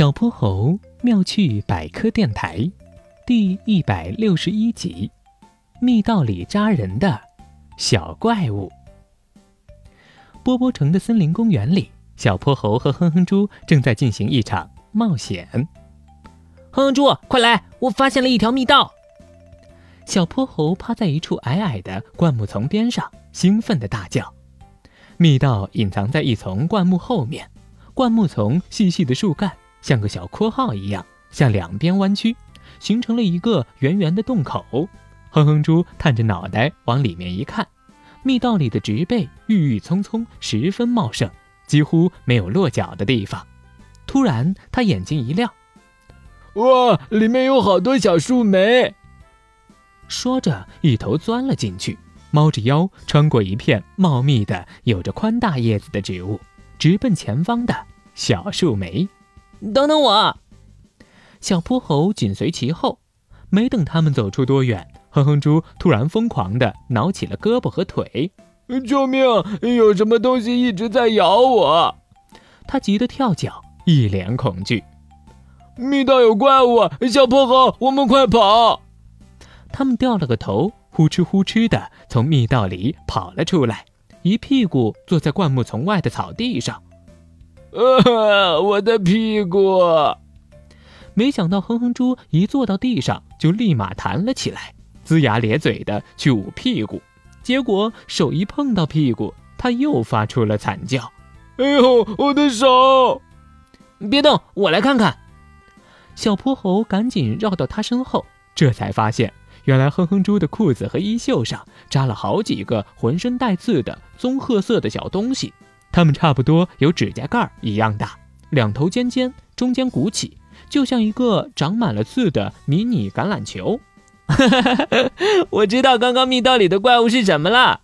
小泼猴妙趣百科电台，第一百六十一集：密道里扎人的小怪物。波波城的森林公园里，小泼猴和哼哼猪正在进行一场冒险。哼哼猪，快来！我发现了一条密道。小泼猴趴在一处矮矮的灌木丛边上，兴奋地大叫。密道隐藏在一丛灌木后面，灌木丛细细的树干像个小括号一样向两边弯曲，形成了一个圆圆的洞口。哼哼猪探着脑袋往里面一看，密道里的植被郁郁葱葱，十分茂盛，几乎没有落脚的地方。突然，他眼睛一亮：“哇，里面有好多小树莓！”说着，一头钻了进去。猫着腰，穿过一片茂密的、有着宽大叶子的植物，直奔前方的小树莓。等等我！小泼猴紧随其后。没等他们走出多远，哼哼猪突然疯狂地挠起了胳膊和腿。救命！有什么东西一直在咬我！他急得跳脚，一脸恐惧。密道有怪物！小泼猴，我们快跑！他们掉了个头。呼哧呼哧的从密道里跑了出来，一屁股坐在灌木丛外的草地上。呃，我的屁股！没想到哼哼猪一坐到地上就立马弹了起来，龇牙咧嘴的去捂屁股，结果手一碰到屁股，他又发出了惨叫。哎呦，我的手！别动，我来看看。小泼猴赶紧绕到他身后，这才发现。原来哼哼猪的裤子和衣袖上扎了好几个浑身带刺的棕褐色的小东西，它们差不多有指甲盖一样大，两头尖尖，中间鼓起，就像一个长满了刺的迷你橄榄球。我知道刚刚密道里的怪物是什么了。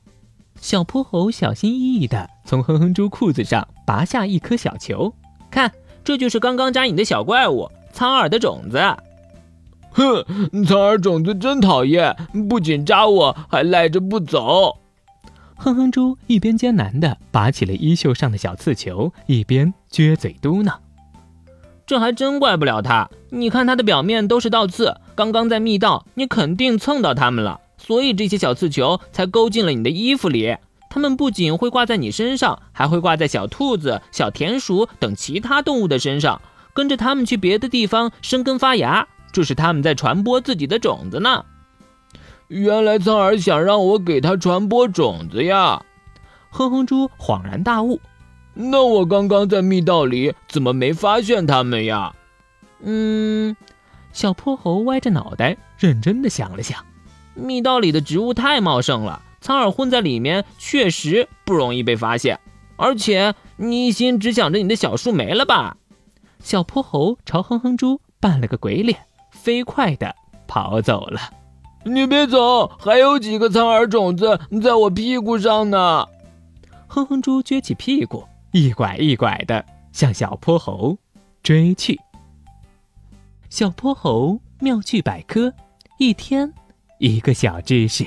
小泼猴小心翼翼地从哼哼猪裤子上拔下一颗小球，看，这就是刚刚扎你的小怪物——苍耳的种子。哼，苍耳种子真讨厌，不仅扎我，还赖着不走。哼哼猪一边艰难地拔起了衣袖上的小刺球，一边撅嘴嘟囔：“这还真怪不了它。你看它的表面都是倒刺，刚刚在密道，你肯定蹭到它们了，所以这些小刺球才勾进了你的衣服里。它们不仅会挂在你身上，还会挂在小兔子、小田鼠等其他动物的身上，跟着它们去别的地方生根发芽。”这是它们在传播自己的种子呢。原来苍耳想让我给他传播种子呀！哼哼猪恍然大悟。那我刚刚在密道里怎么没发现他们呀？嗯，小泼猴歪着脑袋认真的想了想。密道里的植物太茂盛了，苍耳混在里面确实不容易被发现。而且你一心只想着你的小树莓了吧？小泼猴朝哼哼猪扮了个鬼脸。飞快的跑走了，你别走，还有几个苍耳种子在我屁股上呢。哼哼猪撅起屁股，一拐一拐地向小泼猴追去。小泼猴妙趣百科，一天一个小知识。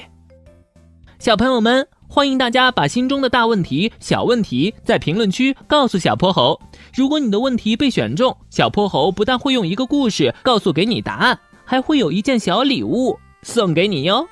小朋友们，欢迎大家把心中的大问题、小问题在评论区告诉小泼猴。如果你的问题被选中，小泼猴不但会用一个故事告诉给你答案，还会有一件小礼物送给你哟。